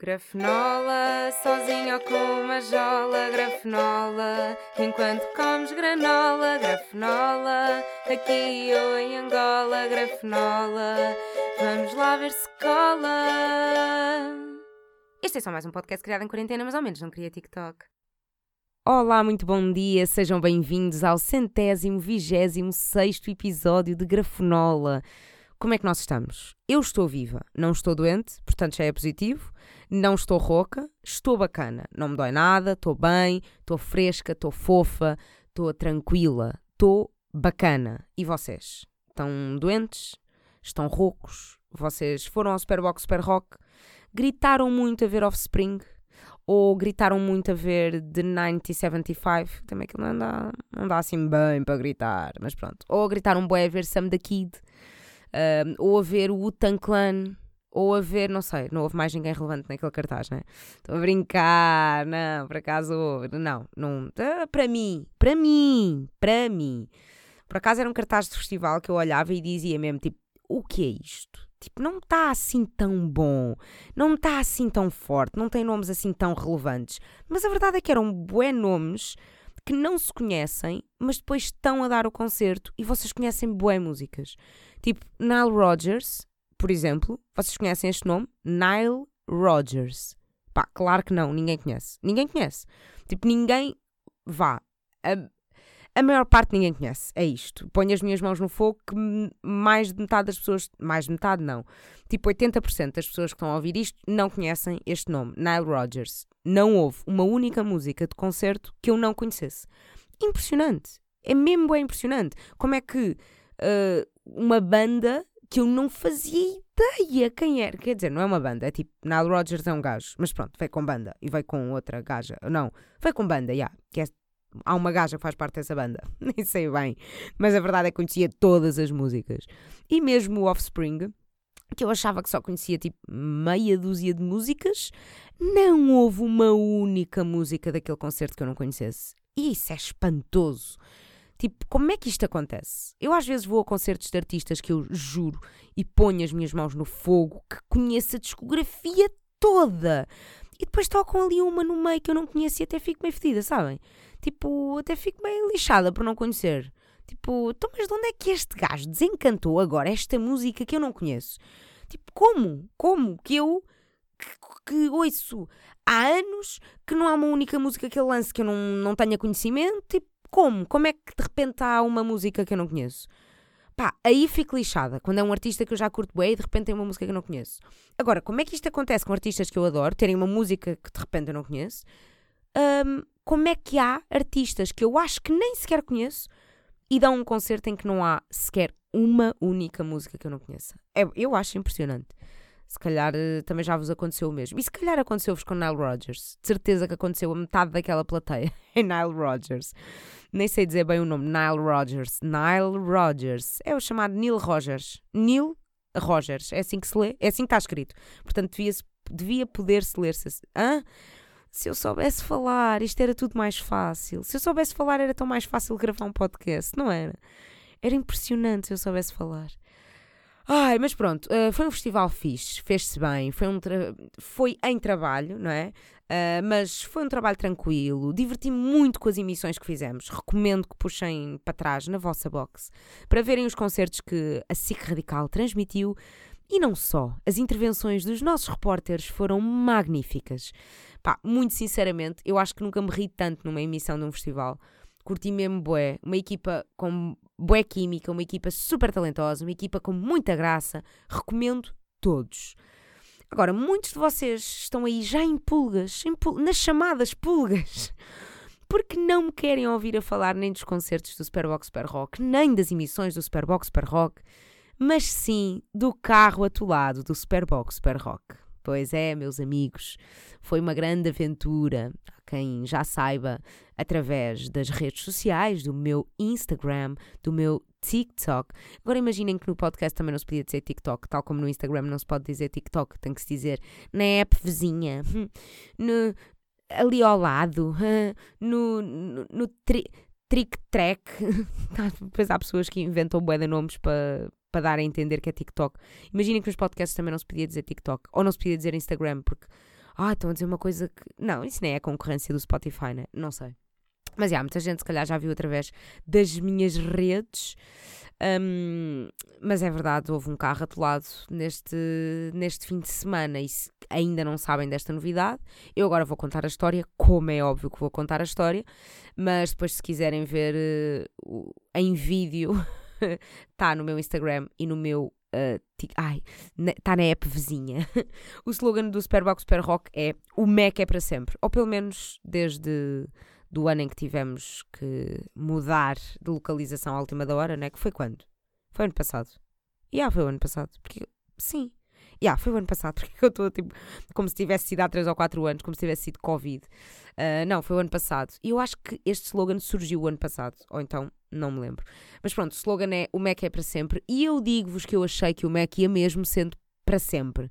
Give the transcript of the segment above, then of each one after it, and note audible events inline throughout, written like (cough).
Grafenola, sozinho ou com uma jola, grafenola, enquanto comes granola, grafenola, aqui ou em Angola, grafenola, vamos lá ver se cola. Este é só mais um podcast criado em quarentena, mas ao menos não queria TikTok. Olá, muito bom dia, sejam bem-vindos ao centésimo, vigésimo sexto episódio de Grafenola. Como é que nós estamos? Eu estou viva, não estou doente, portanto já é positivo. Não estou rouca, estou bacana. Não me dói nada, estou bem, estou fresca, estou fofa, estou tranquila, estou bacana. E vocês? Estão doentes? Estão roucos? Vocês foram ao Superbox Super Rock? Gritaram muito a ver Offspring? Ou gritaram muito a ver The 1975? Também aquilo não dá, não dá assim bem para gritar, mas pronto. Ou gritaram bué a ver Sam the Kid? Ou a ver o Wu-Tang Clan, ou a ver, não sei, não houve mais ninguém relevante naquele cartaz, né? Estou a brincar, não, por acaso não, não, uh, para mim, para mim, para mim. Por acaso era um cartaz de festival que eu olhava e dizia mesmo, tipo, o que é isto? Tipo, não está assim tão bom, não está assim tão forte, não tem nomes assim tão relevantes. Mas a verdade é que eram bué nomes que não se conhecem, mas depois estão a dar o concerto e vocês conhecem bué músicas. Tipo, Nile Rodgers, por exemplo, vocês conhecem este nome? Nile Rodgers. Pá, claro que não, ninguém conhece. Ninguém conhece. Tipo, ninguém. Vá. A, a maior parte ninguém conhece. É isto. Ponho as minhas mãos no fogo que mais de metade das pessoas. Mais de metade não. Tipo, 80% das pessoas que estão a ouvir isto não conhecem este nome, Nile Rodgers. Não houve uma única música de concerto que eu não conhecesse. Impressionante. É mesmo bem impressionante. Como é que uh, uma banda que eu não fazia ideia quem era. Quer dizer, não é uma banda, é tipo, Nile Rodgers é um gajo, mas pronto, veio com banda e veio com outra gaja. Não, veio com banda, já. Yeah, que é, há uma gaja que faz parte dessa banda, (laughs) nem sei bem, mas a verdade é que conhecia todas as músicas. E mesmo o Offspring, que eu achava que só conhecia tipo meia dúzia de músicas, não houve uma única música daquele concerto que eu não conhecesse. E isso é espantoso. Tipo, como é que isto acontece? Eu às vezes vou a concertos de artistas que eu juro e ponho as minhas mãos no fogo que conheço a discografia toda. E depois tocam ali uma no meio que eu não conheço e até fico meio fedida, sabem? Tipo, até fico meio lixada por não conhecer. Tipo, então, mas de onde é que este gajo desencantou agora esta música que eu não conheço? Tipo, como? Como que eu que, que ouço há anos que não há uma única música que ele lance que eu não, não tenha conhecimento? Tipo, como? Como é que de repente há uma música que eu não conheço? Pá, aí fico lixada. Quando é um artista que eu já curto bem e de repente tem uma música que eu não conheço. Agora, como é que isto acontece com artistas que eu adoro, terem uma música que de repente eu não conheço? Um, como é que há artistas que eu acho que nem sequer conheço e dão um concerto em que não há sequer uma única música que eu não conheça? É, eu acho impressionante. Se calhar eh, também já vos aconteceu o mesmo. E se calhar aconteceu-vos com Nile Rodgers. De certeza que aconteceu a metade daquela plateia em (laughs) Nile Rodgers. Nem sei dizer bem o nome. Nile Rodgers. Nile Rodgers. É o chamado Neil Rogers. Neil Rogers. É assim que se lê. É assim que está escrito. Portanto, devia, devia poder-se ler-se. Hã? Se eu soubesse falar, isto era tudo mais fácil. Se eu soubesse falar, era tão mais fácil gravar um podcast, não era? Era impressionante se eu soubesse falar. Ai, mas pronto, uh, foi um festival fixe, fez-se bem, foi, um foi em trabalho, não é? Uh, mas foi um trabalho tranquilo, diverti-me muito com as emissões que fizemos. Recomendo que puxem para trás na vossa box para verem os concertos que a SIC Radical transmitiu. E não só, as intervenções dos nossos repórteres foram magníficas. Pá, muito sinceramente, eu acho que nunca me ri tanto numa emissão de um festival. Curti mesmo bué, uma equipa com bué química, uma equipa super talentosa, uma equipa com muita graça. Recomendo todos. Agora, muitos de vocês estão aí já em pulgas, em pul nas chamadas pulgas, (laughs) porque não me querem ouvir a falar nem dos concertos do Superbox Super Rock, nem das emissões do Superbox Super Rock, mas sim do carro atolado do Superbox Super Rock. Pois é, meus amigos, foi uma grande aventura. Quem já saiba, através das redes sociais, do meu Instagram, do meu TikTok. Agora imaginem que no podcast também não se podia dizer TikTok, tal como no Instagram não se pode dizer TikTok, tem que se dizer na app vizinha, (laughs) no, ali ao lado, (laughs) no, no, no tri, Trick Track. (laughs) Depois há pessoas que inventam bué de nomes para para dar a entender que é TikTok. Imaginem que nos podcasts também não se podia dizer TikTok ou não se podia dizer Instagram, porque Ah, estão a dizer uma coisa que. Não, isso nem é concorrência do Spotify, né? Não sei. Mas há muita gente, se calhar, já viu através das minhas redes. Um, mas é verdade, houve um carro atolado neste, neste fim de semana e se ainda não sabem desta novidade, eu agora vou contar a história, como é óbvio que vou contar a história, mas depois, se quiserem ver uh, em vídeo, (laughs) está (laughs) no meu Instagram e no meu. Uh, ai, está na app vizinha. (laughs) o slogan do Superbox Super Rock é o Mac é para sempre, ou pelo menos desde do ano em que tivemos que mudar de localização à última da hora, né? Que foi quando? Foi ano passado. E yeah, foi o ano passado. Porque, sim. Yeah, foi o ano passado, (laughs) porque eu estou tipo, como se tivesse sido há 3 ou 4 anos, como se tivesse sido Covid. Uh, não, foi o ano passado. E eu acho que este slogan surgiu o ano passado, ou então não me lembro. Mas pronto, o slogan é o Mac é para sempre. E eu digo-vos que eu achei que o Mac ia mesmo sendo para sempre.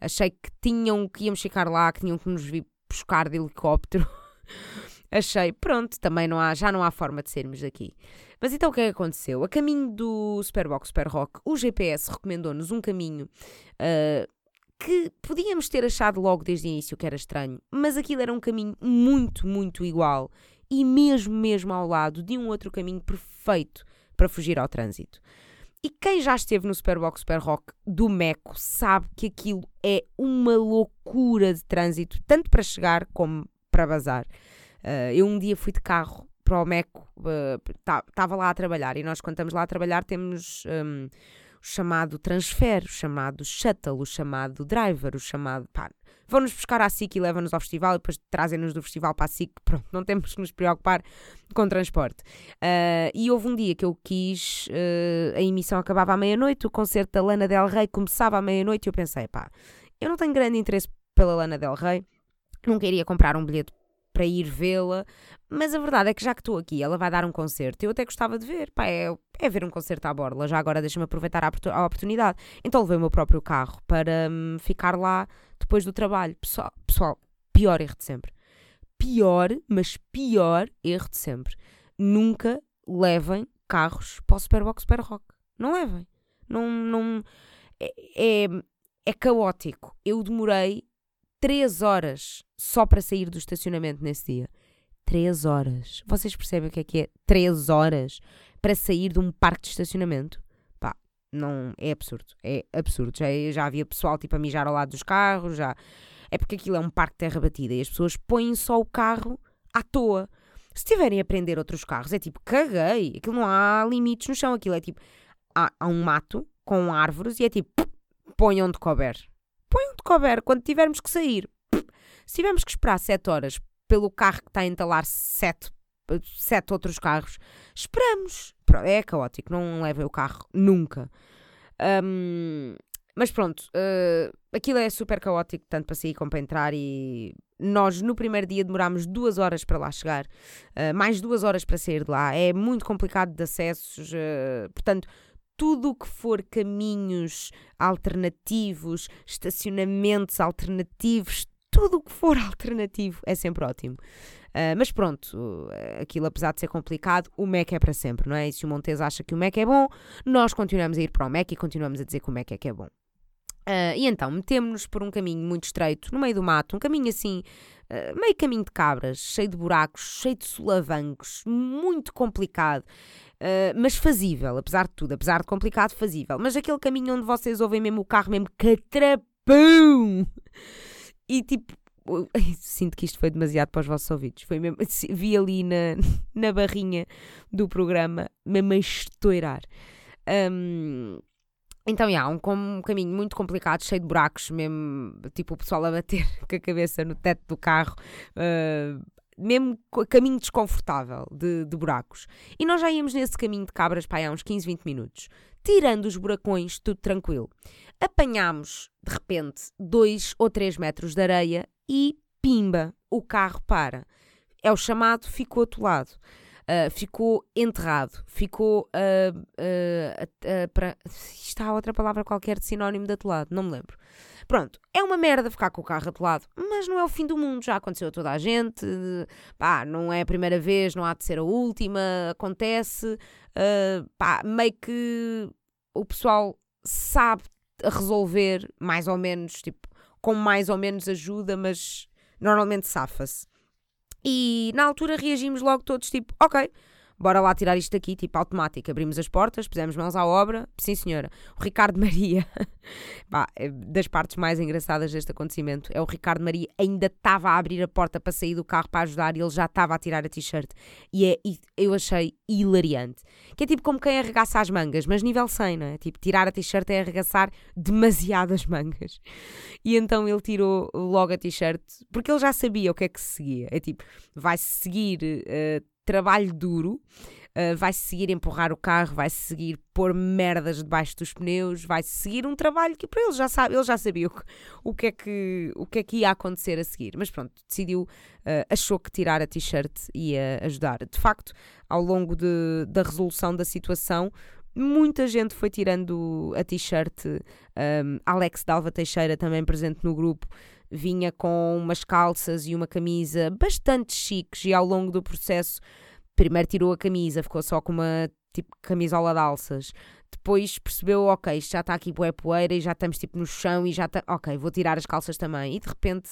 Achei que tinham que íamos ficar lá, que tinham que nos vir buscar de helicóptero. (laughs) achei, pronto, também não há, já não há forma de sermos daqui. Mas então o que é que aconteceu? A caminho do Superbox Super Rock, o GPS recomendou-nos um caminho uh, que podíamos ter achado logo desde o início que era estranho, mas aquilo era um caminho muito, muito igual e mesmo, mesmo ao lado de um outro caminho perfeito para fugir ao trânsito. E quem já esteve no Superbox Super Rock do Meco sabe que aquilo é uma loucura de trânsito, tanto para chegar como para bazar. Uh, eu um dia fui de carro para o Meco, estava uh, lá a trabalhar e nós, quando estamos lá a trabalhar, temos um, o chamado transfer, o chamado shuttle, o chamado driver, o chamado. Pá, vão-nos buscar à SIC e levam-nos ao festival e depois trazem-nos do festival para a SIC. (laughs) Pronto, não temos que nos preocupar com transporte. Uh, e houve um dia que eu quis, uh, a emissão acabava à meia-noite, o concerto da Lana Del Rey começava à meia-noite e eu pensei, pá, eu não tenho grande interesse pela Lana Del Rey, não queria comprar um bilhete para ir vê-la, mas a verdade é que já que estou aqui, ela vai dar um concerto, eu até gostava de ver, pá, é, é ver um concerto à borla, já agora deixa-me aproveitar a, a, oportunidade. Então levei o meu próprio carro para hum, ficar lá depois do trabalho. Pessoal, pessoal, pior erro de sempre. Pior, mas pior erro de sempre. Nunca levem carros para o Superbox Super Rock. Não levem. Não, não, é, é, é caótico. Eu demorei 3 horas só para sair do estacionamento nesse dia. 3 horas. Vocês percebem o que é que é 3 horas para sair de um parque de estacionamento? Pá, não, é absurdo. É absurdo. Já, já havia pessoal tipo a mijar ao lado dos carros, já. É porque aquilo é um parque de terra batida e as pessoas põem só o carro à toa. Se tiverem a prender outros carros, é tipo, caguei. Aquilo não há limites no chão. Aquilo é tipo, há, há um mato com árvores e é tipo, ponham de couber põe onde couber, quando tivermos que sair. Se tivermos que esperar 7 horas pelo carro que está a entalar 7 sete outros carros, esperamos. É caótico, não levem o carro nunca. Um, mas pronto, uh, aquilo é super caótico, tanto para sair como para entrar. E nós, no primeiro dia, demorámos duas horas para lá chegar, uh, mais duas horas para sair de lá. É muito complicado de acessos, uh, portanto, tudo o que for caminhos alternativos, estacionamentos alternativos, tudo o que for (laughs) alternativo é sempre ótimo. Uh, mas pronto, aquilo apesar de ser complicado, o Mac é para sempre, não é? E se o Montes acha que o Mac é bom, nós continuamos a ir para o Mac e continuamos a dizer que o Mac é que é bom. Uh, e então metemos-nos por um caminho muito estreito, no meio do mato, um caminho assim, uh, meio caminho de cabras, cheio de buracos, cheio de solavancos, muito complicado. Uh, mas fazível, apesar de tudo, apesar de complicado, fazível. Mas aquele caminho onde vocês ouvem mesmo o carro, mesmo catrapão! E tipo, (laughs) sinto que isto foi demasiado para os vossos ouvidos. Foi mesmo, vi ali na, (laughs) na barrinha do programa, mesmo a estourar. Um, então, há um, um, caminho muito complicado, cheio de buracos, mesmo tipo o pessoal a bater (laughs) com a cabeça no teto do carro, uh, mesmo caminho desconfortável de, de, buracos. E nós já íamos nesse caminho de cabras para há uns 15, 20 minutos. Tirando os buracões, tudo tranquilo. Apanhámos, de repente, dois ou três metros de areia e pimba, o carro para. É o chamado ficou atolado. Uh, ficou enterrado, ficou. Uh, uh, para... Está outra palavra qualquer de sinónimo de atolado, não me lembro. Pronto, é uma merda ficar com o carro atolado, mas não é o fim do mundo, já aconteceu a toda a gente, pá, não é a primeira vez, não há de ser a última, acontece, pá, meio que o pessoal sabe resolver mais ou menos, tipo, com mais ou menos ajuda, mas normalmente safa-se. E na altura reagimos logo todos tipo, ok, bora lá tirar isto daqui, tipo automático. Abrimos as portas, pusemos mãos à obra. Sim, senhora. O Ricardo (laughs) Maria, pá, é das partes mais engraçadas deste acontecimento, é o Ricardo Maria ainda estava a abrir a porta para sair do carro para ajudar e ele já estava a tirar a t-shirt. E, é, eu achei hilariante. Que é tipo como quem arregaça as mangas, mas nível 100, não é? Tipo, tirar a t-shirt é arregaçar demasiadas (laughs) mangas. E então ele tirou logo a t-shirt, porque ele já sabia o que é que se seguia. É tipo, vai-se seguir. Uh, trabalho duro. Uh, vai-se seguir empurrar o carro, vai-se seguir pôr merdas debaixo dos pneus, vai-se seguir um trabalho que para ele já sabe, ele já sabia o que, o que, é, que, o que é que ia acontecer a seguir. Mas pronto, decidiu, uh, achou que tirar a t-shirt ia ajudar. De facto, ao longo de, da resolução da situação, muita gente foi tirando a t-shirt. Um, Alex Dalva Teixeira, também presente no grupo, vinha com umas calças e uma camisa bastante chiques e ao longo do processo primeiro tirou a camisa, ficou só com uma tipo camisola de alças. Depois percebeu, ok, já está aqui bué poeira e já estamos tipo no chão e já está, ok, vou tirar as calças também. E de repente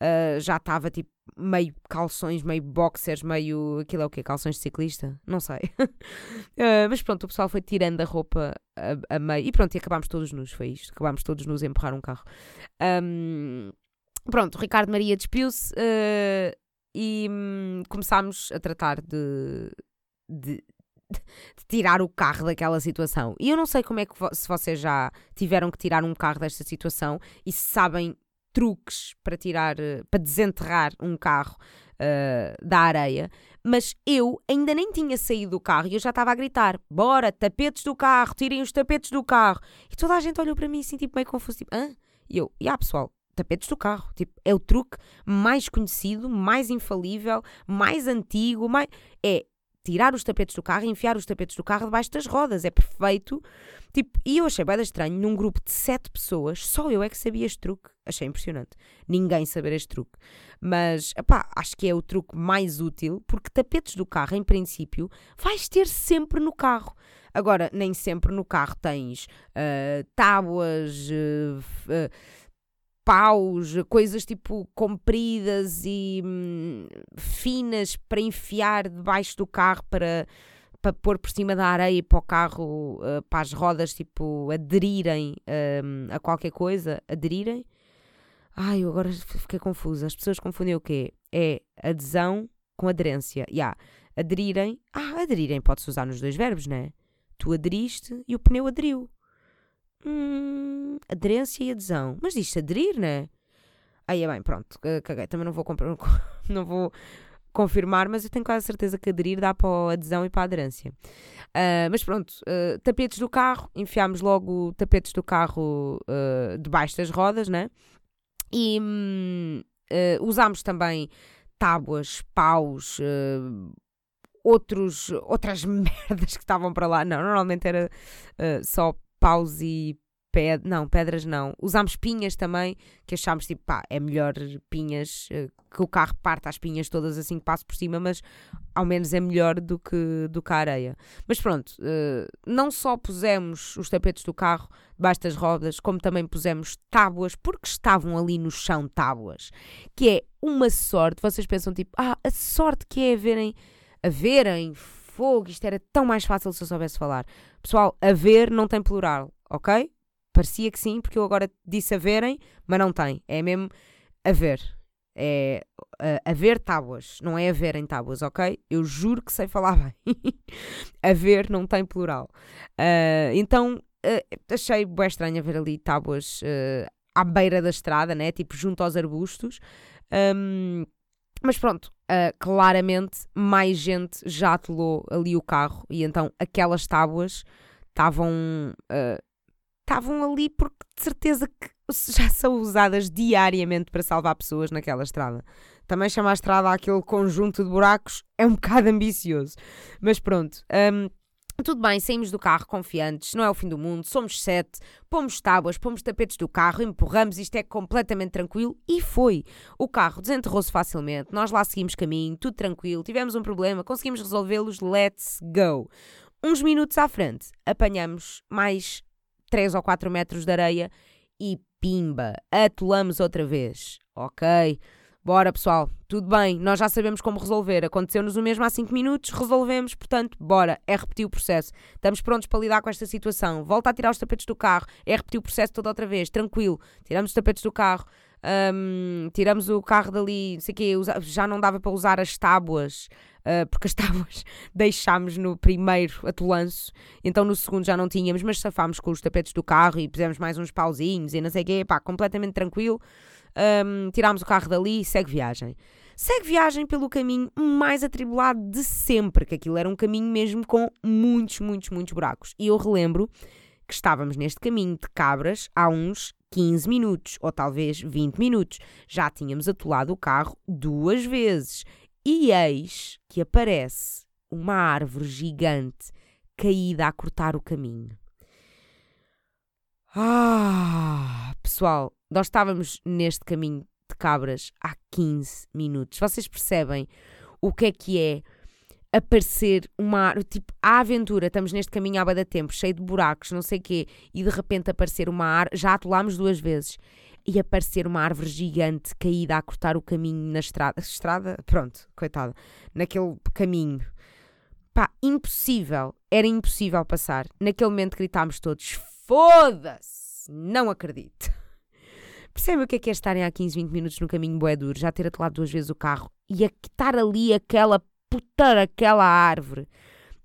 uh, já estava tipo meio calções, meio boxers, meio, aquilo é o quê? Calções de ciclista? Não sei. uh, (laughs) mas pronto, o pessoal foi tirando a roupa a, a meio e pronto, e acabámos todos nus, foi isto. Acabámos todos nos a empurrar um carro. Um, Pronto, o Ricardo Maria despiu-se uh, e hum, começámos a tratar de, de, de, tirar o carro daquela situação. E eu não sei como é que vo se vocês já tiveram que tirar um carro desta situação e se sabem truques para tirar, uh, para desenterrar um carro uh, da areia, mas eu ainda nem tinha saído do carro e eu já estava a gritar: bora, tapetes do carro, tirem os tapetes do carro. E toda a gente olhou para mim assim, tipo, meio confuso, tipo, hã? E eu, e ah, pessoal, tapetes do carro. Tipo, é o truque mais conhecido, mais infalível, mais antigo, mais... é tirar os tapetes do carro e enfiar os tapetes do carro debaixo das rodas. É perfeito. Tipo, e eu achei bem estranho, num grupo de sete pessoas, só eu é que sabia este truque. Achei impressionante. Ninguém saber este truque. Mas, pá, acho que é o truque mais útil, porque tapetes do carro, em princípio, vais ter sempre no carro. Agora, nem sempre no carro tens uh, tábuas... Uh, uh, paus, coisas tipo compridas e hum, finas para enfiar debaixo do carro para, para pôr por cima da areia para o carro, uh, para as rodas tipo aderirem um, a qualquer coisa. Aderirem? Ai, eu agora fiquei confusa. As pessoas confundem o quê? É adesão com aderência. Yeah. Aderirem. Ah, aderirem pode-se usar nos dois verbos, não é? Tu aderiste e o pneu aderiu. Hum, aderência e adesão. Mas diz-se aderir, né? Aí é bem, pronto, caguei. Também não vou comprar, (laughs) não vou confirmar, mas eu tenho quase certeza que aderir dá para adesão e para aderência. Uh, mas pronto, uh, tapetes do carro, enfiámos logo tapetes do carro uh, debaixo das rodas, né? E um, usámos também tábuas, paus, outros, outras (laughs) merdas que estavam para lá. Não, normalmente era só paus e pedras, não, pedras não. Usámos pinhas também, que achámos tipo, pá, é melhor pinhas, eh, que o carro parte as pinhas todas assim que passo por cima, mas ao menos é melhor do que, do que a areia. Mas pronto, uh, não só pusemos os tapetes do carro debaixo das rodas, como também pusemos tábuas, porque estavam ali no chão tábuas, que é uma sorte. Vocês pensam tipo, ah, a sorte que é verem, a verem fogo, isto era tão mais fácil se eu soubesse falar. Pessoal, haver não tem plural, ok? Parecia que sim, porque eu agora disse haverem, mas não tem. É mesmo haver. É uh, haver tábuas, não é haverem tábuas, ok? Eu juro que sei falar (laughs) bem. haver não tem plural. Uh, então, uh, achei bem estranho ver ali tábuas à beira da estrada, né? Tipo, junto aos arbustos. Um, mas pronto, uh, claramente mais gente já atolou ali o carro e então aquelas tábuas estavam uh, estavam ali porque de certeza que (laughs) já são usadas diariamente para salvar pessoas naquela estrada. Também chamar a estrada aquele conjunto de buracos é um bocado ambicioso. Mas pronto. Um, tudo bem, saímos do carro confiantes, não é o fim do mundo, somos sete, pomos tábuas, pomos tapetes do carro, empurramos, isto é completamente tranquilo e foi. O carro desenterrou-se facilmente, nós lá seguimos caminho, tudo tranquilo, tivemos um problema, conseguimos resolvê-los, let's go. Uns minutos à frente, apanhamos mais 3 ou 4 metros de areia e pimba, atolamos outra vez. Ok, bora pessoal, tudo bem, nós já sabemos como resolver. Aconteceu-nos o mesmo há 5 minutos, resolvemos, portanto, bora, é repetir o processo. Estamos prontos para lidar com esta situação. Volta a tirar os tapetes do carro, é repetir o processo toda outra vez, tranquilo. Tiramos os tapetes do carro, tiramos o carro dali, não sei o quê, já não dava para usar as tábuas, uh, porque as tábuas (laughs) deixámos no primeiro atolanço, então no segundo já não tínhamos, mas safámos com os tapetes do carro e pusemos mais uns pauzinhos e não sei o quê, pá, completamente tranquilo. Um, tirámos o carro dali e segue viagem. Segue viagem pelo caminho mais atribulado de sempre, que aquilo era um caminho mesmo com muitos, muitos, muitos buracos. E eu relembro que estávamos neste caminho de cabras há uns 15 minutos ou talvez 20 minutos. Já tínhamos atolado o carro duas vezes. E eis que aparece uma árvore gigante caída a cortar o caminho. Ah, pessoal, nós estávamos neste caminho de cabras há 15 minutos. Vocês percebem o que é que é aparecer uma tipo a aventura, estamos neste caminho há bada tempo, cheio de buracos, não sei o quê, e de repente aparecer uma árvore, já atolámos duas vezes, e aparecer uma árvore gigante caída a cortar o caminho na estrada, estrada, pronto, coitada, naquele caminho. Pá, impossível, era impossível passar. Naquele momento gritámos todos: Foda-se! Não acredito. Percebe o que é que é estarem há 15, 20 minutos no caminho bué duro, já ter atolado duas vezes o carro e a estar ali aquela putar aquela árvore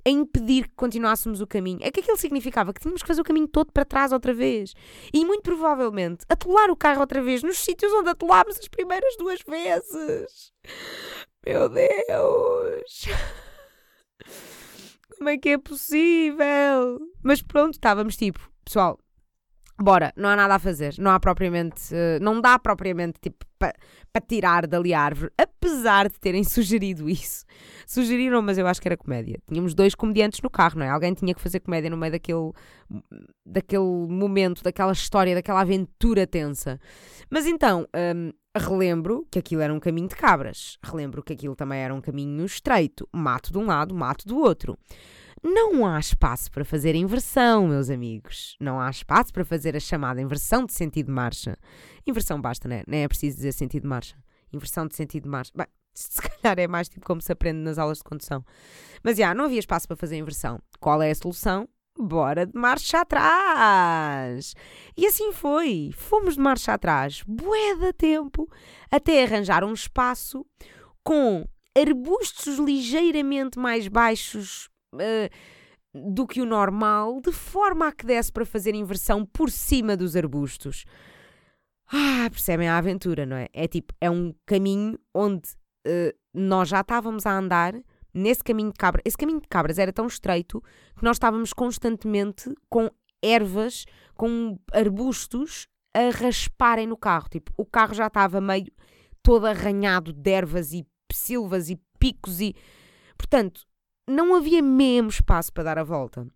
a impedir que continuássemos o caminho. É que aquilo significava que tínhamos que fazer o caminho todo para trás outra vez. E muito provavelmente atolar o carro outra vez nos sítios onde atolámos as primeiras duas vezes. Meu Deus! (laughs) Como é que é possível? Mas pronto, estávamos tipo, pessoal, Bora, não há nada a fazer, não há propriamente, não dá propriamente tipo para pa tirar dali a árvore, apesar de terem (laughs) sugerido isso. Sugeriram, mas eu acho que era comédia. Tínhamos dois comediantes no carro, não é? Alguém tinha que fazer comédia no meio daquele, daquele momento, daquela história, daquela aventura tensa. Mas então, um, relembro que aquilo era um caminho de cabras, relembro que aquilo também era um caminho estreito, mato de um lado, mato do outro. Não há espaço para fazer inversão, meus amigos. Não há espaço para fazer a chamada inversão de sentido de marcha. Inversão basta, né? Nem é preciso dizer sentido de marcha. Inversão de sentido de marcha. Bem, (laughs) se calhar é mais tipo como se aprende nas aulas de condução. Mas já, não havia espaço para fazer inversão. Qual é a solução? Bora de marcha atrás! E assim foi. Fomos de marcha atrás, bué de tempo, até arranjar um espaço com arbustos ligeiramente mais baixos uh, do que o normal, de forma a que desse para fazer inversão por cima dos arbustos. Ah, percebem a aventura, não é? É tipo, é um caminho onde uh, nós já estávamos a andar nesse caminho de cabras. Esse caminho de cabras era tão estreito que nós estávamos constantemente com ervas, com arbustos a rasparem no carro. Tipo, o carro já estava meio todo arranhado de ervas e silvas e picos e. Portanto, não havia mesmo espaço para dar a volta.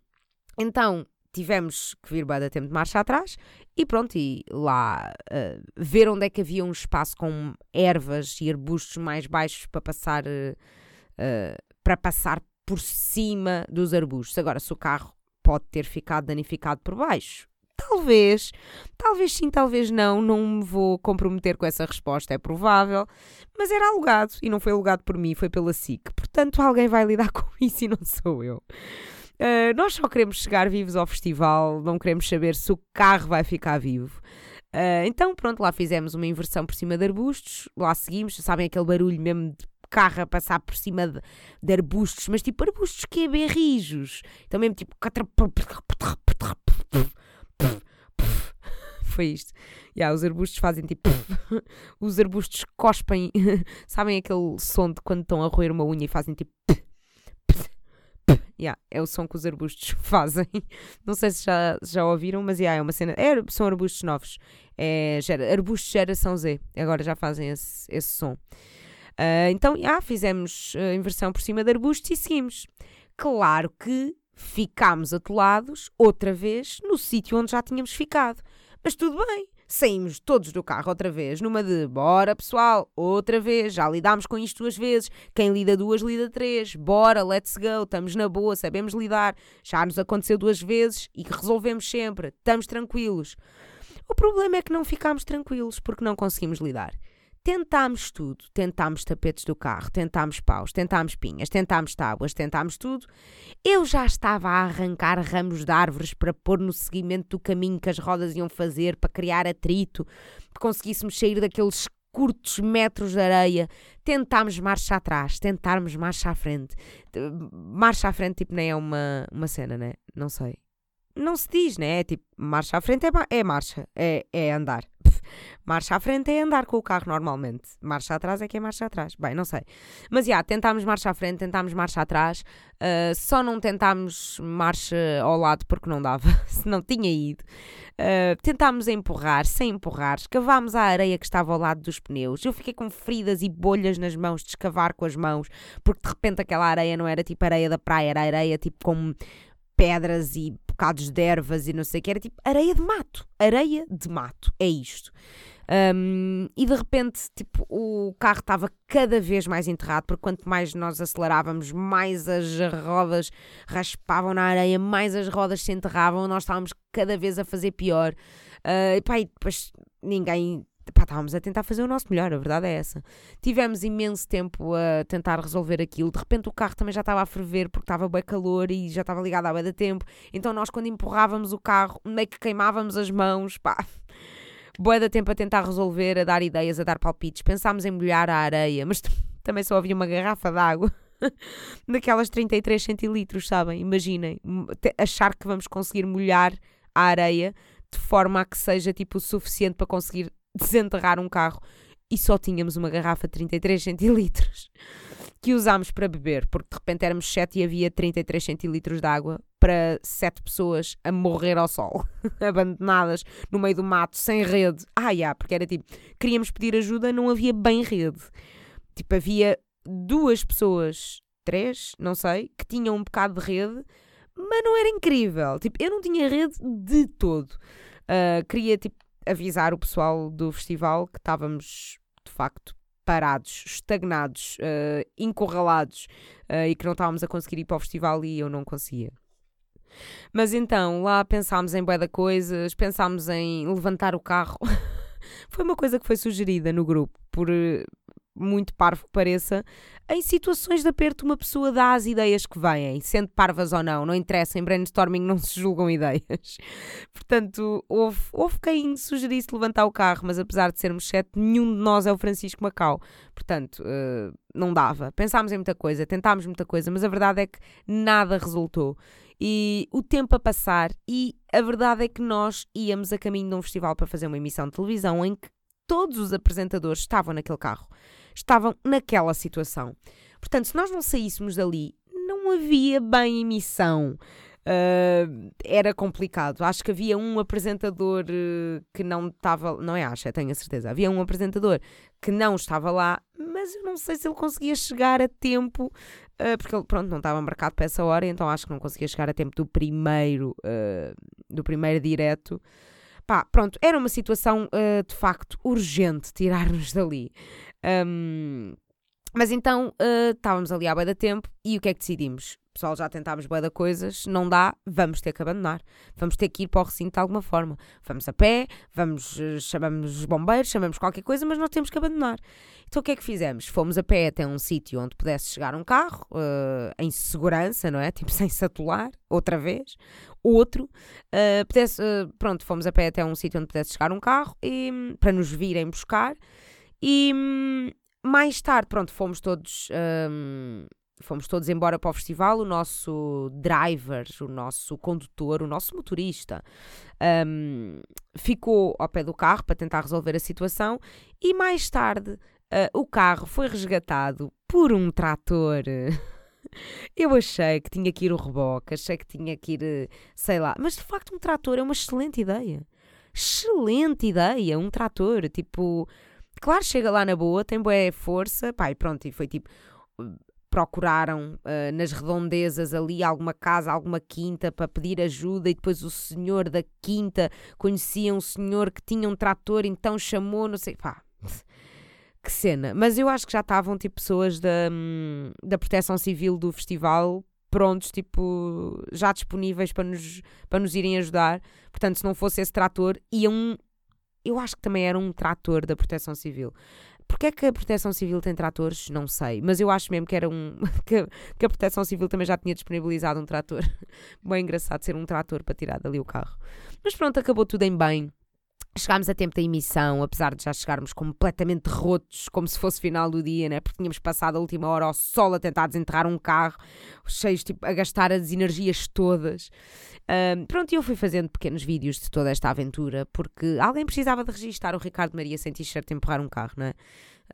Então tivemos que vir bada tempo de marcha atrás e pronto, e lá uh, ver onde é que havia um espaço com ervas e arbustos mais baixos para passar, uh, para passar por cima dos arbustos. Agora, se o carro pode ter ficado danificado por baixo, Talvez, talvez sim, talvez não, não me vou comprometer com essa resposta, é provável, mas era alugado e não foi alugado por mim, foi pela SIC. Portanto, alguém vai lidar (laughs) com isso e não sou eu. Uh, nós só queremos chegar vivos ao festival, não queremos saber se o carro vai ficar vivo. Uh, então, pronto, lá fizemos uma inversão por cima de arbustos, lá seguimos, sabem aquele barulho mesmo de carro a passar por cima de, de arbustos, mas tipo arbustos que é berrijos. Então, mesmo tipo foi isto. Yeah, os arbustos fazem tipo. (laughs) os arbustos cospem. (laughs) Sabem aquele som de quando estão a roer uma unha e fazem tipo. Yeah, é o som que os arbustos (laughs) fazem. Não sei se já, já ouviram, mas yeah, é uma cena. É, são arbustos novos. É, gera, arbustos geração Z. Agora já fazem esse, esse som. Uh, então, yeah, fizemos a inversão por cima de arbustos e seguimos. Claro que ficámos atolados outra vez no sítio onde já tínhamos ficado. Mas tudo bem, saímos todos do carro outra vez, numa de bora pessoal, outra vez, já lidámos com isto duas vezes, quem lida duas lida três, bora, let's go, estamos na boa, sabemos lidar, já nos aconteceu duas vezes e resolvemos sempre, estamos tranquilos. O problema é que não ficámos tranquilos porque não conseguimos lidar. Tentámos tudo. Tentámos tapetes do carro, tentámos paus, tentámos pinhas, tentámos tábuas, tentámos tudo. Eu já estava a arrancar ramos de árvores para pôr no seguimento do caminho que as rodas iam fazer, para criar atrito, que conseguíssemos sair daqueles curtos metros de areia. Tentámos marcha atrás, tentarmos marcha à frente. Marcha à frente, tipo, nem é uma, uma cena, né? Não sei. Não se diz, né? É tipo, marcha à frente é, é marcha, é, é andar. (laughs) Marcha à frente é andar com o carro normalmente. Marcha atrás é que é marcha atrás. Bem, não sei. Mas já, yeah, tentámos marcha à frente, tentámos marcha atrás. Uh, só não tentámos marcha ao lado porque não dava, (laughs) se não tinha ido. Uh, tentámos empurrar, sem empurrar. Escavámos a areia que estava ao lado dos pneus. Eu fiquei com feridas e bolhas nas mãos de escavar com as mãos, porque de repente aquela areia não era tipo areia da praia, era areia tipo com pedras e bocados de ervas e não sei o que, era tipo areia de mato. Areia de mato, é isto. Um, e de repente, tipo, o carro estava cada vez mais enterrado, porque quanto mais nós acelerávamos, mais as rodas raspavam na areia, mais as rodas se enterravam, nós estávamos cada vez a fazer pior. Uh, e pá, e depois ninguém pá, estávamos a tentar fazer o nosso melhor, a verdade é essa. Tivemos imenso tempo a tentar resolver aquilo. De repente o carro também já estava a ferver porque estava bem calor e já estava ligado há bem de tempo. Então nós, quando empurrávamos o carro, meio que queimávamos as mãos, pá. Boa da tempo a tentar resolver, a dar ideias, a dar palpites. Pensámos em molhar a areia, mas (laughs) também só havia uma garrafa de água. (laughs) Daquelas 33 centilitros, sabem? Imaginem, achar que vamos conseguir molhar a areia de forma a que seja tipo o suficiente para conseguir desenterrar um carro e só tínhamos uma garrafa de 33 centilitros que usámos para beber, porque de repente éramos 7 e havia 33 centilitros de água para 7 pessoas a morrer ao sol, (laughs) abandonadas no meio do mato, sem rede. Ah, yeah, porque era tipo, queríamos pedir ajuda, não havia bem rede. Tipo, havia duas pessoas, três, não sei, que tinham um bocado de rede, mas não era incrível. Tipo, eu não tinha rede de todo. Uh, queria, tipo, avisar o pessoal do festival que estávamos de facto parados, estagnados, uh, encurralados uh, e que não estávamos a conseguir ir para o festival e eu não conseguia. Mas então, lá pensámos em bué de coisas, pensámos em levantar o carro. (laughs) foi uma coisa que foi sugerida no grupo por, muito parvo que pareça, em situações de aperto uma pessoa dá as ideias que vêm, sendo parvas ou não, não interessa, em brainstorming não (laughs) se julgam ideias. Portanto, houve, houve quem sugerisse levantar o carro, mas apesar de sermos sete, nenhum de nós é o Francisco Macau. Portanto, uh, não dava. Pensámos em muita coisa, tentámos muita coisa, mas a verdade é que nada resultou. E o tempo a passar, e a verdade é que nós íamos a caminho de um festival para fazer uma emissão de televisão em que todos os apresentadores estavam naquele carro estavam naquela situação. Portanto, se nós não saíssemos dali, não havia bem emissão. Uh, era complicado. Acho que havia um apresentador uh, que não estava. Não é, acho, tenho a certeza. Havia um apresentador que não estava lá, mas eu não sei se ele conseguia chegar a tempo, uh, porque ele, pronto, não estava marcado para essa hora, então acho que não conseguia chegar a tempo do primeiro, do primeiro direto. Pá, pronto, era uma situação de facto urgente tirar-nos dali. Um, mas então uh, estávamos ali à boia da tempo e o que é que decidimos? Pessoal, já tentámos boia de coisas, não dá, vamos ter que abandonar. Vamos ter que ir para o recinto de alguma forma. Vamos a pé, vamos, uh, chamamos os bombeiros, chamamos qualquer coisa, mas nós temos que abandonar. Então o que é que fizemos? Fomos a pé até um sítio onde pudesse chegar um carro, uh, em segurança, não é? (laughs) Tipo, sem satular, outra vez. Outro, pudesse, pronto, fomos a pé até um sítio onde pudesse chegar um carro e, para nos virem buscar. E hum, mais tarde, pronto, fomos todos. Um, fomos todos embora para o festival. O nosso driver, o nosso condutor, o nosso motorista um, ficou ao pé do carro para tentar resolver a situação. E mais tarde, uh, o carro foi resgatado por um trator. (laughs) Eu achei que tinha que ir o reboque, achei que tinha que ir, sei lá, mas de facto um trator é uma excelente ideia. Excelente ideia, um trator, tipo, Claro, chega lá na boa, tem boa força, pá, e pronto, e foi tipo. Procuraram uh, nas redondezas ali alguma casa, alguma quinta para pedir ajuda, e depois o senhor da quinta conhecia um senhor que tinha um trator, então chamou, não sei, pá, que cena. Mas eu acho que já estavam tipo pessoas da, hum, da proteção civil do festival prontos, tipo, já disponíveis para nos, para nos irem ajudar. Portanto, se não fosse esse trator, iam eu acho que também era um trator da Proteção Civil. Porquê é que a Proteção Civil tem tratores? Não sei, mas eu acho mesmo que era um. (laughs) que, que a Proteção Civil também já tinha disponibilizado um trator. (laughs) Bem engraçado ser um trator para tirar dali o carro. Mas pronto, acabou tudo em bem. Chegámos a tempo da emissão, apesar de já chegarmos completamente rotos, como se fosse final do dia, né? Porque tínhamos passado a última hora ao sol a tentar desenterrar um carro, cheios, tipo, a gastar as energias todas. Um, pronto, e eu fui fazendo pequenos vídeos de toda esta aventura, porque alguém precisava de registar o Ricardo Maria sem t-shirt empurrar um carro, não é?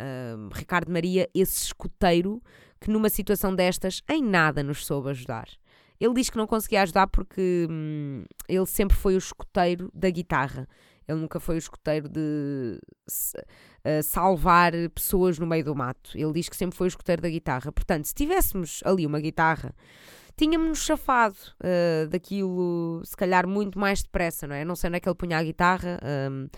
Um, Ricardo Maria, esse escoteiro que numa situação destas em nada nos soube ajudar. Ele diz que não conseguia ajudar porque hum, ele sempre foi o escoteiro da guitarra. Ele nunca foi o escoteiro de uh, salvar pessoas no meio do mato. Ele diz que sempre foi o escoteiro da guitarra. Portanto, se tivéssemos ali uma guitarra, tínhamos-nos chafado uh, daquilo, se calhar, muito mais depressa, não é? Não sei onde é que ele punha a guitarra. Um,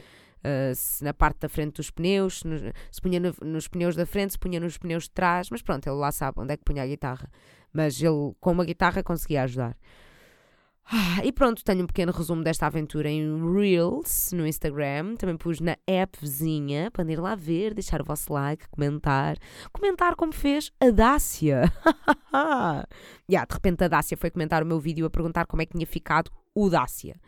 Uh, se na parte da frente dos pneus, se, se punha no, nos pneus da frente, se punha nos pneus de trás, mas pronto, ele lá sabe onde é que punha a guitarra. Mas ele, com uma guitarra, conseguia ajudar. Ah, e pronto, tenho um pequeno resumo desta aventura em Reels no Instagram. Também pus na app vizinha para ir lá ver, deixar o vosso like, comentar. Comentar como fez a Dácia. (laughs) yeah, de repente a Dácia foi comentar o meu vídeo a perguntar como é que tinha ficado o Dácia.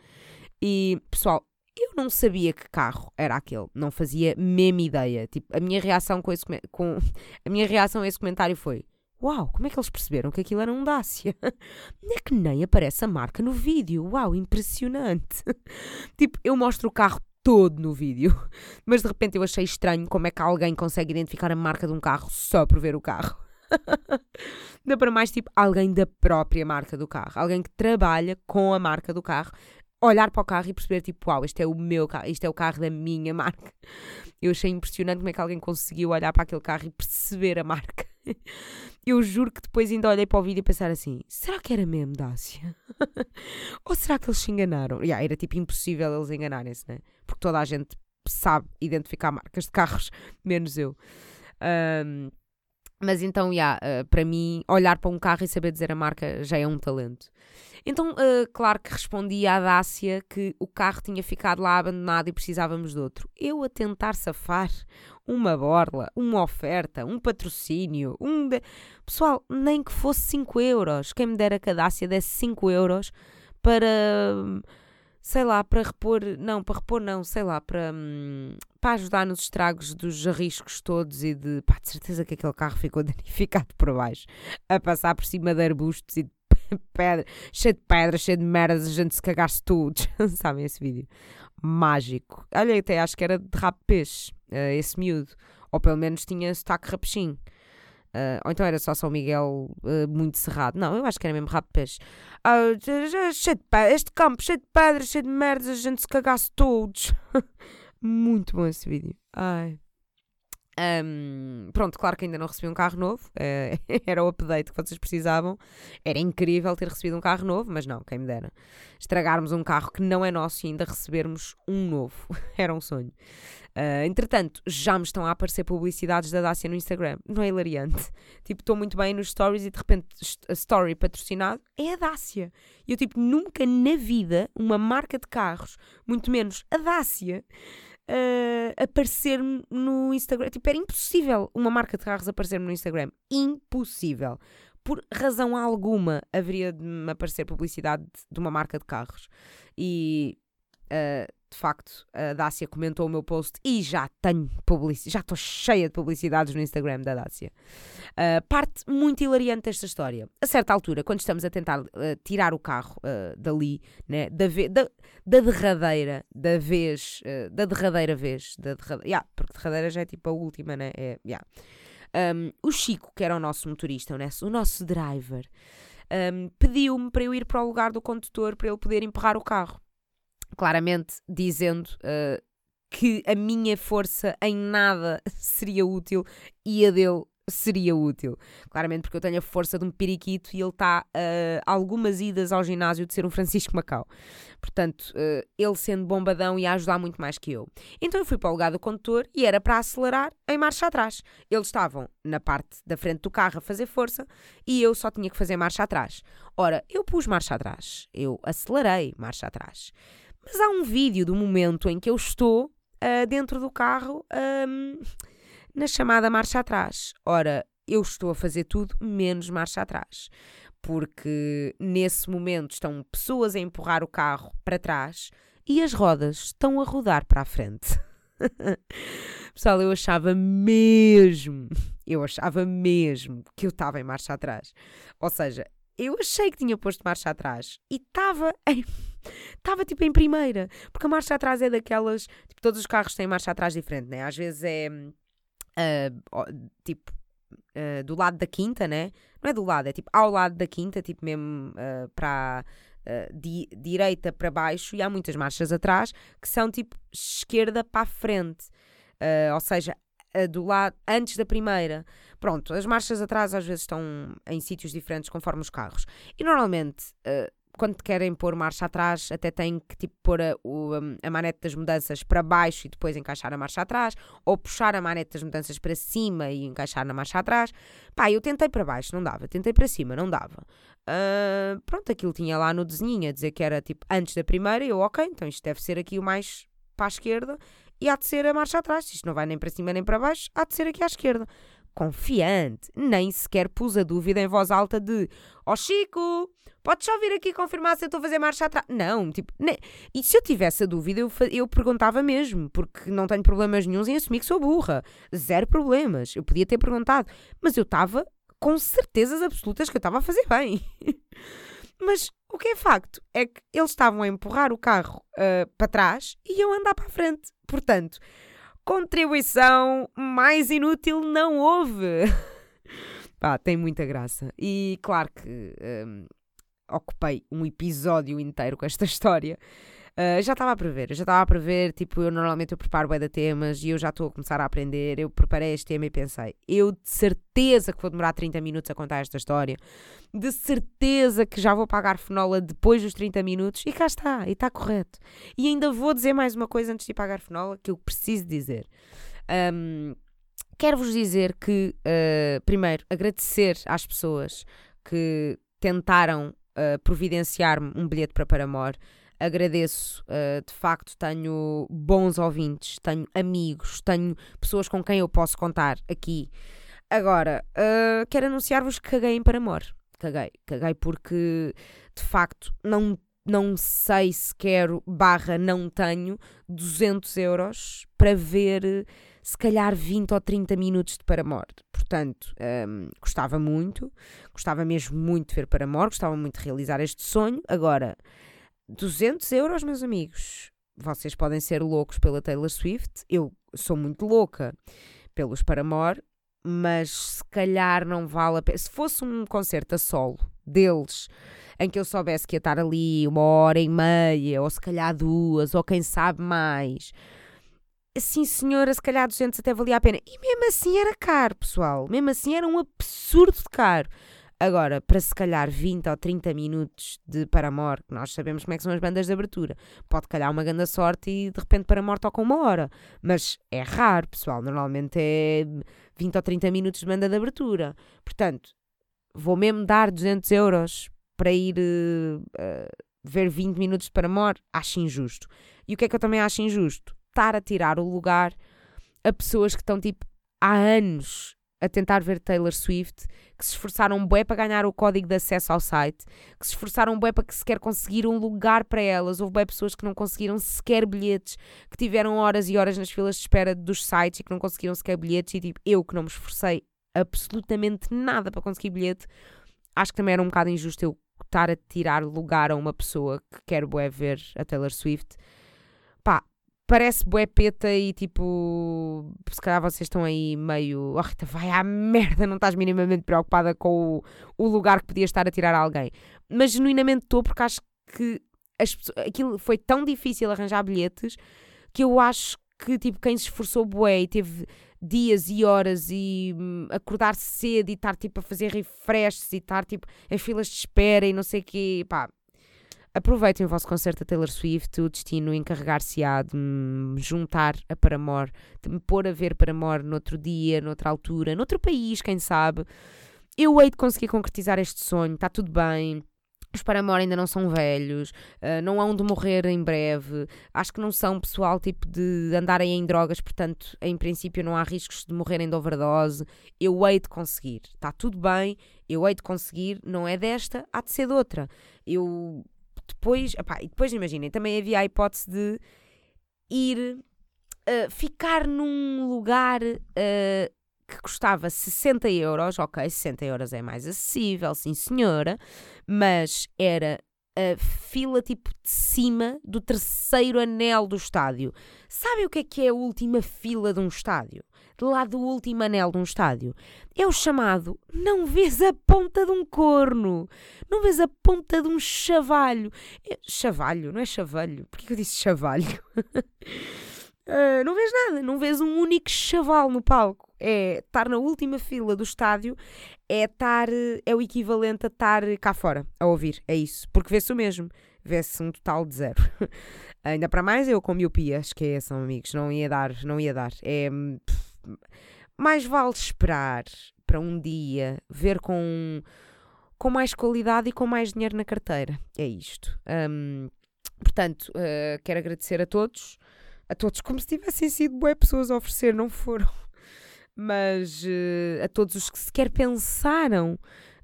E pessoal, eu não sabia que carro era aquele, não fazia mesma ideia. Tipo, a minha reação com esse com (laughs) a minha reação a esse comentário foi: Uau, como é que eles perceberam que aquilo era um Dacia? (laughs) É que nem aparece a marca no vídeo. Uau, impressionante. (laughs) tipo, eu mostro o carro todo no vídeo, (laughs) mas de repente eu achei estranho como é que alguém consegue identificar a marca de um carro só por ver o carro. Ainda para mais, tipo, alguém da própria marca do carro, alguém que trabalha com a marca do carro, olhar para o carro e perceber, tipo, uau, este é o meu carro, este é o carro da minha (laughs) marca. Eu achei impressionante como é que alguém conseguiu olhar para aquele carro e perceber a marca. (laughs) Eu juro que depois ainda olhei para o vídeo e pensar assim: será que era mesmo Dácia? (laughs) Ou será que eles se enganaram? Yeah, era tipo impossível eles enganarem-se, né? Porque toda a gente sabe identificar marcas de carros, menos eu. Um, mas então, yeah, uh, para mim, olhar para um carro e saber dizer a marca já é um talento. Então, uh, claro que respondi à Dácia que o carro tinha ficado lá abandonado e precisávamos de outro. Eu a tentar safar uma borla, uma oferta, um patrocínio, um. De... Pessoal, nem que fosse 5 euros. Quem me dera que a Dácia desse 5 euros para sei lá, para repor, não, para repor não, sei lá, para, hum, para ajudar nos estragos dos riscos todos e de, pá, de certeza que aquele carro ficou (laughs) danificado por baixo, a passar por cima de arbustos e de (laughs) pedra, cheio de pedras, cheio de merdas, a gente se cagasse tudo, (laughs) sabem esse vídeo? Mágico. Olha, até acho que era de rap peixe, uh, esse miúdo, ou pelo menos tinha sotaque rapechinho. Uh, ou então era só São Miguel uh, muito cerrado. Não, eu acho que era mesmo rápido peixe. Uh, cheio de pedras, este campo cheio de pedras, cheio de merdas, a gente se cagasse todos. (laughs) muito bom esse vídeo. Ai. Um, pronto, claro que ainda não recebi um carro novo, uh, (laughs) era o update que vocês precisavam. Era incrível ter recebido um carro novo, mas não, quem me dera. Estragarmos um carro que não é nosso e ainda recebermos um novo. (laughs) era um sonho. Uh, entretanto, já me estão a aparecer publicidades da Dacia no Instagram. Não é hilariante? (laughs) Tipo, estou muito bem nos stories e de repente a story patrocinado é a Dacia. E eu, tipo, nunca na vida uma marca de carros, muito menos a Dacia uh, aparecer no Instagram. Tipo, era impossível uma marca de carros aparecer no Instagram. Impossível. Por razão alguma haveria de me aparecer publicidade de uma marca de carros. E uh, de facto, a Dácia comentou o meu post e já tenho publicidade, já estou cheia de publicidades no Instagram da Dácia. Uh, parte muito hilariante desta história. A certa altura, quando estamos a tentar uh, tirar o carro uh, dali, né, da, da, da, derradeira, da vez, da derradeira vez, da derradeira, yeah, porque derradeira já é tipo a última, né? É, yeah. um, o Chico, que era o nosso motorista, o nosso driver, um, pediu-me para eu ir para o lugar do condutor para ele poder empurrar o carro claramente dizendo uh, que a minha força em nada (laughs) seria útil e a dele seria útil. Claramente porque eu tenho a força de um periquito e ele está uh, algumas idas ao ginásio de ser um Francisco Macau. Portanto, uh, ele sendo bombadão ia ajudar muito mais que eu. Então eu fui para o lugar do condutor e era para acelerar em marcha atrás. Eles estavam na parte da frente do carro a fazer força e eu só tinha que fazer marcha atrás. Ora, eu pus marcha atrás. Eu acelerei marcha atrás. Mas há um vídeo do momento em que eu estou uh, dentro do carro um, na chamada marcha atrás. Ora, eu estou a fazer tudo menos marcha atrás. Porque nesse momento estão pessoas a empurrar o carro para trás e as rodas estão a rodar para a frente. (laughs) Pessoal, eu achava mesmo, eu achava mesmo que eu estava em marcha atrás. Ou seja, eu achei que tinha posto marcha atrás e estava em. Estava tipo em primeira, porque a marcha atrás é daquelas. Tipo, todos os carros têm marcha atrás diferente, né? Às vezes é. Uh, tipo, uh, do lado da quinta, né? Não é do lado, é tipo ao lado da quinta, tipo mesmo uh, para uh, di direita para baixo, e há muitas marchas atrás que são tipo esquerda para a frente. ou seja, do lado antes da primeira. Pronto, as marchas atrás às vezes estão em sítios diferentes conforme os carros. E normalmente quando querem pôr marcha atrás, até têm que tipo, pôr a, o, a manete das mudanças para baixo e depois encaixar a marcha atrás, ou puxar a manete das mudanças para cima e encaixar na marcha atrás. Pá, eu tentei para baixo, não dava. Tentei para cima, não dava. Uh, pronto, aquilo tinha lá no desenho a dizer que era tipo antes da primeira, e eu, ok, então isto deve ser aqui o mais para a esquerda e há de ser a marcha atrás. Isto não vai nem para cima nem para baixo, há de ser aqui à esquerda confiante, nem sequer pus a dúvida em voz alta de ó oh Chico, podes só vir aqui confirmar se eu estou a fazer marcha atrás? Não, tipo, nem... e se eu tivesse a dúvida, eu, eu perguntava mesmo, porque não tenho problemas nenhums em assumir que sou burra. Zero problemas. Eu podia ter perguntado, mas eu estava com certezas absolutas que eu estava a fazer bem. (laughs) mas o que é facto é que eles estavam a empurrar o carro uh, para trás e eu andar para a frente. Portanto, contribuição mais inútil não houve. (laughs) Pá, tem muita graça. E claro que um, ocupei um episódio inteiro com esta história. Uh, já estava a prever, já estava a prever, tipo, eu normalmente eu preparo bué de temas e eu já estou a começar a aprender, eu preparei este tema e pensei, eu de certeza que vou demorar 30 minutos a contar esta história, de certeza que já vou pagar fenola depois dos 30 minutos e cá está, e está correto. E ainda vou dizer mais uma coisa antes de pagar fenola que eu preciso dizer. Um, Quero-vos dizer que, uh, primeiro, agradecer às pessoas que tentaram uh, providenciar-me um bilhete para Paramore agradeço. Uh, de facto, tenho bons ouvintes, tenho amigos, tenho pessoas com quem eu posso contar aqui. Agora, uh, quero anunciar-vos que caguei em Paramor. Caguei, caguei porque de facto não, não sei se quero, barra não tenho, 200 euros para ver se calhar 20 ou 30 minutos de Paramor. Portanto, um, gostava muito, gostava mesmo muito de ver Paramor, gostava muito de realizar este sonho. Agora, 200 euros, meus amigos. Vocês podem ser loucos pela Taylor Swift. Eu sou muito louca pelos Paramore, mas se calhar não vale a pena. Se fosse um concerto a solo deles, em que eu soubesse que ia estar ali uma hora e meia, ou se calhar duas, ou quem sabe mais. Sim, senhora, se calhar 200 até valia a pena. E mesmo assim era caro, pessoal. Mesmo assim era um absurdo de caro. Agora, para se calhar 20 ou 30 minutos de Paramore, que nós sabemos como é que são as bandas de abertura, pode calhar uma grande sorte e de repente Paramore toca uma hora. Mas é raro, pessoal. Normalmente é 20 ou 30 minutos de banda de abertura. Portanto, vou mesmo dar 200 euros para ir uh, ver 20 minutos de Paramore? Acho injusto. E o que é que eu também acho injusto? Estar a tirar o lugar a pessoas que estão tipo há anos a tentar ver Taylor Swift, que se esforçaram bué para ganhar o código de acesso ao site, que se esforçaram bué para que sequer conseguir um lugar para elas. Houve bué pessoas que não conseguiram sequer bilhetes, que tiveram horas e horas nas filas de espera dos sites e que não conseguiram sequer bilhetes. E tipo, eu que não me esforcei absolutamente nada para conseguir bilhete, acho que também era um bocado injusto eu estar a tirar lugar a uma pessoa que quer bué ver a Taylor Swift. Pá, parece bué peta e tipo, se calhar vocês estão aí meio, oh Rita, vai à merda, não estás minimamente preocupada com o, o lugar que podias estar a tirar a alguém. Mas genuinamente estou porque acho que as, aquilo foi tão difícil arranjar bilhetes que eu acho que tipo quem se esforçou bué e teve dias e horas e hum, acordar cedo e estar tipo a fazer refreshes e estar tipo em filas de espera e não sei o quê, pá, Aproveitem o vosso concerto a Taylor Swift, o destino encarregar-se-á de me juntar a Paramore, de me pôr a ver Paramore noutro dia, noutra altura, noutro país, quem sabe. Eu hei de conseguir concretizar este sonho, está tudo bem. os Paramore ainda não são velhos, uh, não hão de morrer em breve. Acho que não são pessoal tipo de andarem em drogas, portanto, em princípio, não há riscos de morrerem de overdose. Eu hei de conseguir. Está tudo bem, eu hei de conseguir. Não é desta, há de ser de outra. Eu depois, epá, e depois imaginem, também havia a hipótese de ir uh, ficar num lugar. Uh, que custava 60 euros, ok, 60 euros é mais acessível, sim senhora, mas era a fila tipo de cima do terceiro anel do estádio. Sabem o que é que é a última fila de um estádio? De lá do último anel de um estádio. É o chamado não vês a ponta de um corno, não vês a ponta de um chavalho. É, chavalho, não é chavalho. Por que eu disse chavalho? uh, (laughs) não vês nada, não vês um único chaval no palco é estar na última fila do estádio, é estar, é o equivalente a estar cá fora, a ouvir, é isso. Porque vê-se o mesmo, vê-se um total de zero. (laughs) Ainda para mais eu com miopia, esqueçam amigos, não ia dar, não ia dar. É, mais vale esperar para um dia ver com, com mais qualidade e com mais dinheiro na carteira. É isto. Um, portanto, uh, quero agradecer a todos, a todos como se tivessem sido boas pessoas a oferecer, não foram mas uh, a todos os que sequer pensaram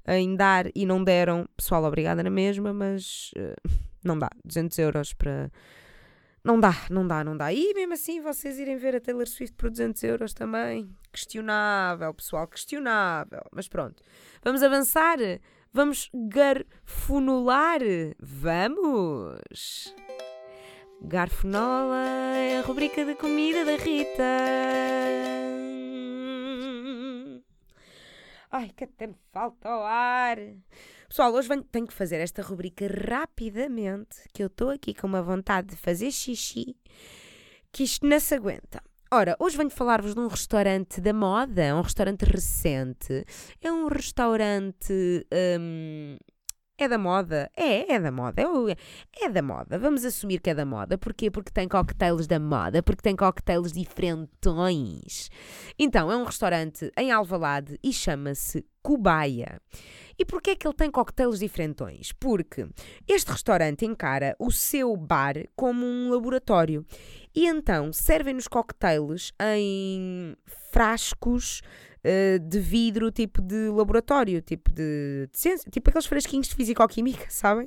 em dar e não deram, pessoal, obrigada na mesma, mas uh, não dá. 200 euros para. Não dá, não dá, não dá. E mesmo assim, vocês irem ver a Taylor Swift por 200 euros também. Questionável, pessoal, questionável. Mas pronto, vamos avançar. Vamos garfunular. Vamos! Garfonola é a rubrica de comida da Rita. Ai, que até me falta o ar. Pessoal, hoje venho, tenho que fazer esta rubrica rapidamente, que eu estou aqui com uma vontade de fazer xixi, que isto não se aguenta. Ora, hoje venho falar-vos de um restaurante da moda, um restaurante recente. É um restaurante hum, é da moda. É, é da moda. É, é da moda. Vamos assumir que é da moda. Porquê? Porque tem cocktails da moda. Porque tem cocktails diferentões. Então, é um restaurante em Alvalade e chama-se Cubaia. E porquê é que ele tem coquetéis diferentões? Porque este restaurante encara o seu bar como um laboratório. E então servem-nos coquetéis em frascos uh, de vidro, tipo de laboratório, tipo de, de ciência, tipo aqueles frasquinhos de físico-química, (laughs) sabem?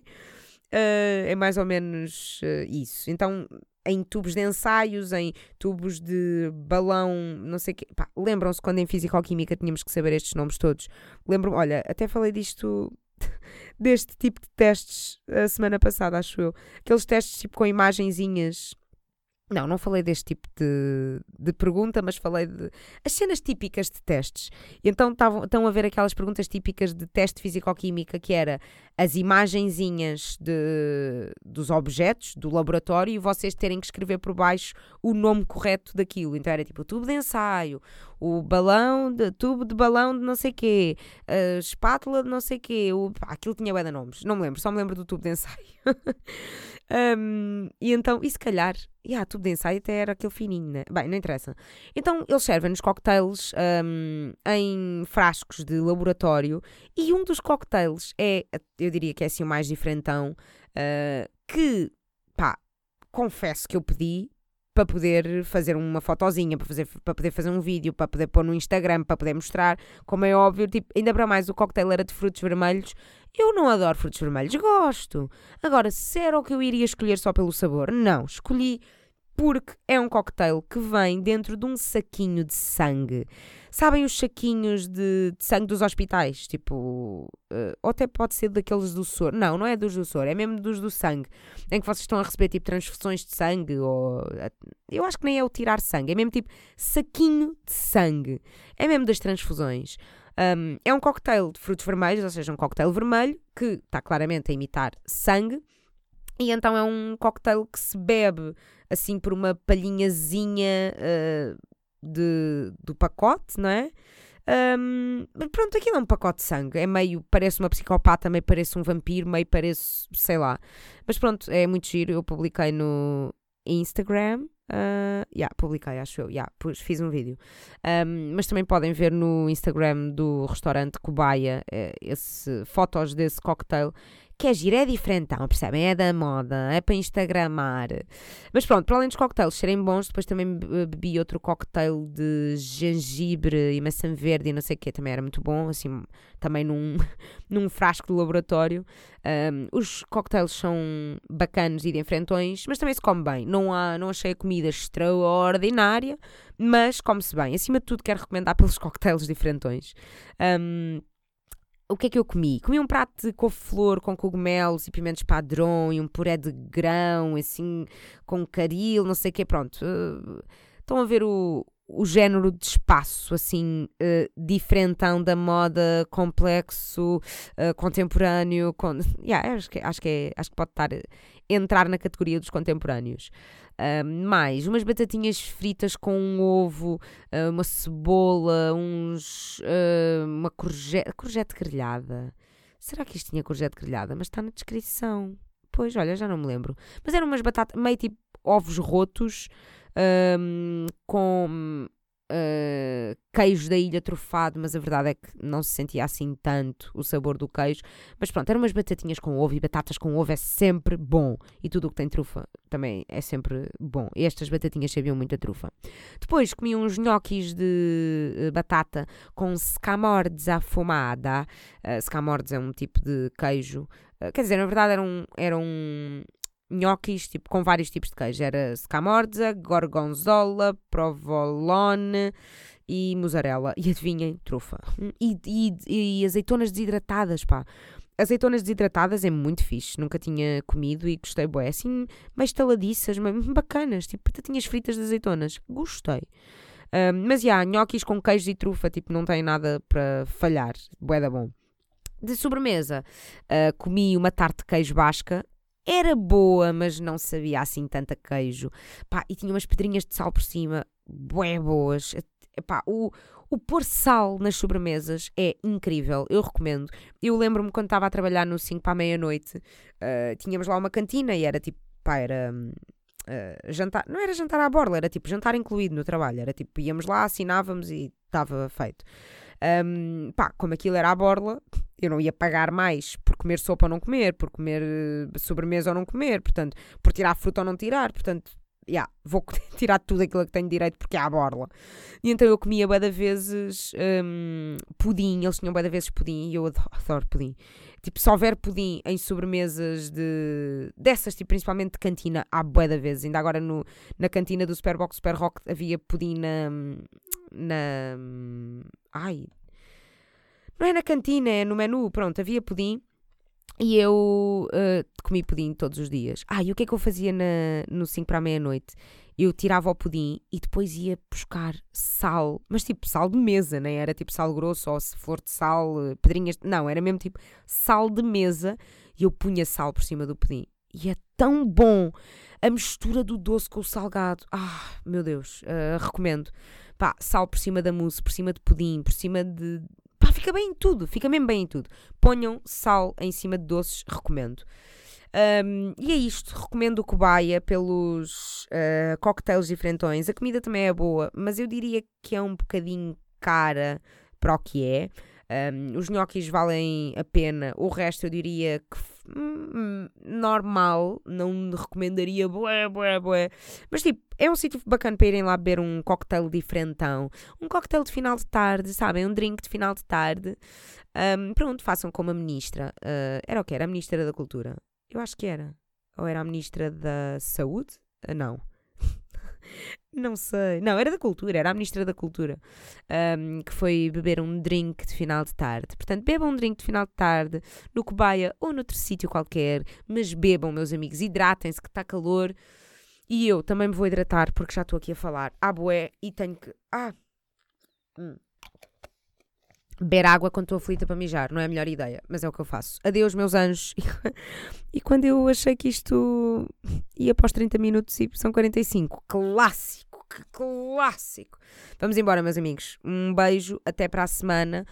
Uh, é mais ou menos uh, isso. Então, em tubos de ensaios, em tubos de balão, não sei o quê. Lembram-se quando em Físico-Química tínhamos que saber estes nomes todos? Lembro olha, até falei disto, (laughs) deste tipo de testes a semana passada, acho eu. Aqueles testes tipo com imagenzinhas não, não falei deste tipo de, de pergunta, mas falei de as cenas típicas de testes. Então estão a ver aquelas perguntas típicas de teste físico-química, que era as imagenzinhas de, dos objetos do laboratório e vocês terem que escrever por baixo o nome correto daquilo. Então era tipo o tubo de ensaio, o balão, de, tubo de balão de não sei quê, a espátula de não sei quê. O, pá, aquilo tinha bué de nomes. Não me lembro, só me lembro do tubo de ensaio. (laughs) Um, e então, e se calhar, yeah, tubo de ensaio até era aquele fininho, né? Bem, não interessa. Então, eles servem-nos cocktails um, em frascos de laboratório e um dos cocktails é, eu diria que é assim o mais diferentão, uh, que, pá, confesso que eu pedi para poder fazer uma fotozinha, para, fazer, para poder fazer um vídeo, para poder pôr no Instagram, para poder mostrar, como é óbvio, tipo, ainda para mais o cocktail era de frutos vermelhos. Eu não adoro frutos vermelhos, gosto. Agora, se era o que eu iria escolher só pelo sabor, não, escolhi porque é um cocktail que vem dentro de um saquinho de sangue. Sabem os saquinhos de, de sangue dos hospitais? Tipo, uh, ou até pode ser daqueles do soro. Não, não é dos do soro, é mesmo dos do sangue. Em que vocês estão a receber tipo transfusões de sangue ou... Eu acho que nem é o tirar sangue, é mesmo tipo saquinho de sangue. É mesmo das transfusões. Um, é um cocktail de frutos vermelhos, ou seja, um cocktail vermelho que está claramente a imitar sangue. E então é um cocktail que se bebe assim por uma palhinhazinha uh, de, do pacote, não é? Um, pronto, aquilo é um pacote de sangue. É meio, parece uma psicopata, meio parece um vampiro, meio parece, sei lá. Mas pronto, é muito giro. Eu publiquei no Instagram. Uh, yeah, publiquei, acho eu. Yeah, fiz um vídeo. Um, mas também podem ver no Instagram do restaurante Cobaia uh, esse, fotos desse cocktail que é giro, é diferentão, percebem? É da moda, é para Instagramar. Mas pronto, para além dos cocktails serem bons, depois também bebi outro cocktail de gengibre e maçã verde e não sei o que, também era muito bom, assim, também num, (laughs) num frasco de laboratório. Um, os cocktails são bacanos e de enfrentões, mas também se come bem. Não, há, não achei a comida extraordinária, mas come-se bem. Acima de tudo, quero recomendar pelos (laughs) cocktails diferentões. Um, o que é que eu comi? Comi um prato de couve-flor com cogumelos e pimentos padrão e um puré de grão, assim, com caril, não sei o quê. Pronto. Uh, estão a ver o, o género de espaço, assim, uh, diferentão da moda, complexo, uh, contemporâneo. Con... Yeah, acho, que, acho, que é, acho que pode estar, entrar na categoria dos contemporâneos. Uh, mais umas batatinhas fritas com um ovo, uh, uma cebola, uns, uma courgette, courgette grelhada. Será que isto tinha courgette grelhada? Mas está na descrição. Pois, olha, já não me lembro. Mas eram umas batatas, meio tipo ovos rotos, um, com uh, queijo da ilha trufado, mas a verdade é que não se sentia assim tanto o sabor do queijo. Mas pronto, eram umas batatinhas com ovo e batatas com ovo é sempre bom. E tudo o que tem trufa também é sempre bom. E estas batatinhas sabiam muito a trufa. Depois comi uns gnocchis de uh, batata com scamordes afumada. Uh, scamordes é um tipo de queijo. Quer dizer, na verdade era um, era um, gnocchis tipo, com vários tipos de queijo. Era scamorza, gorgonzola, provolone e mussarela. E adivinhem, trufa. E, e, e azeitonas desidratadas, pá. Azeitonas desidratadas é muito fixe, nunca tinha comido e gostei, boé, assim, mais estaladiças, bacanas, tipo batatinhas fritas de azeitonas, gostei. Um, mas, já, yeah, gnocchis com queijo e trufa, tipo, não tem nada para falhar, bué da bom. De sobremesa, uh, comi uma tarte de queijo basca, era boa, mas não sabia assim tanta queijo. Pá, e tinha umas pedrinhas de sal por cima, bué boas. Pá, o, o pôr sal nas sobremesas é incrível, eu recomendo. Eu lembro-me quando estava a trabalhar no 5 para a meia-noite, uh, tínhamos lá uma cantina e era tipo, pá, era uh, jantar, não era jantar à borla, era tipo jantar incluído no trabalho, era tipo, íamos lá, assinávamos e estava feito. Um, pá, como aquilo era à borla, eu não ia pagar mais comer sopa ou não comer, por comer uh, sobremesa ou não comer, portanto, por tirar fruta ou não tirar, portanto, yeah, vou (laughs) tirar tudo aquilo que tenho direito porque é à borla. E então eu comia bué vezes um, pudim, eles tinham bué vezes pudim e eu adoro, (laughs) adoro, pudim. Tipo, se houver pudim em sobremesas de dessas, tipo, principalmente de cantina, há bué vezes. Ainda agora no, na cantina do Superbox Super Rock havia pudim na... na ai, não é na cantina, é no menu. Pronto, havia pudim. E eu uh, comi pudim todos os dias. Ah, e o que é que eu fazia na, no 5 para a meia-noite? Eu tirava o pudim e depois ia buscar sal, mas tipo sal de mesa, nem era tipo sal grosso ou se flor de sal, eh, pedrinhas. Não, era mesmo tipo sal de mesa e eu punha sal por cima do pudim. E é tão bom a mistura do doce com o salgado. Ah, meu Deus, uh, recomendo. Pá, sal por cima da mousse, por cima de pudim, por cima de, fica bem em tudo, fica mesmo bem em tudo. Ponham sal em cima de doces, recomendo. Um, e é isto, recomendo o cobaia pelos uh, cocktails diferentões. A comida também é boa, mas eu diria que é um bocadinho cara para o que é. Um, os gnocchis valem a pena, o resto eu diria que normal, não recomendaria bué, bué, bué. Mas tipo, é um sítio bacana para irem lá beber um cocktail diferentão. Um cocktail de final de tarde, sabem? Um drink de final de tarde. Um, pronto, façam como a ministra. Uh, era o que? Era a ministra da Cultura? Eu acho que era. Ou era a ministra da Saúde? Uh, não. (laughs) Não sei. Não, era da cultura, era a ministra da cultura. Um, que foi beber um drink de final de tarde. Portanto, bebam um drink de final de tarde no Cobaia ou noutro sítio qualquer. Mas bebam, meus amigos, hidratem-se que está calor. E eu também me vou hidratar porque já estou aqui a falar à boé e tenho que. Ah! Hum. Beber água quando estou aflita para mijar, não é a melhor ideia, mas é o que eu faço. Adeus, meus anjos. (laughs) e quando eu achei que isto ia os 30 minutos e são 45, clássico, que clássico. Vamos embora, meus amigos. Um beijo, até para a semana.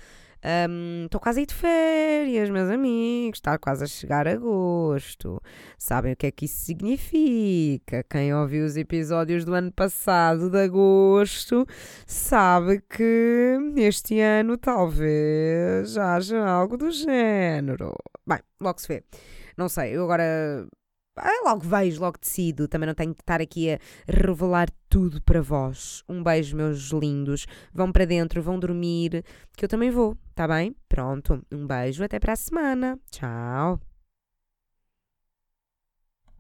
Estou quase a ir de férias, meus amigos. Está quase a chegar agosto. Sabem o que é que isso significa? Quem ouviu os episódios do ano passado, de agosto, sabe que este ano talvez haja algo do género. Bem, logo se vê. Não sei, eu agora ah, logo vejo, logo decido. Também não tenho que estar aqui a revelar tudo para vós. Um beijo, meus lindos. Vão para dentro, vão dormir, que eu também vou, tá bem? Pronto, um beijo, até para a semana. Tchau.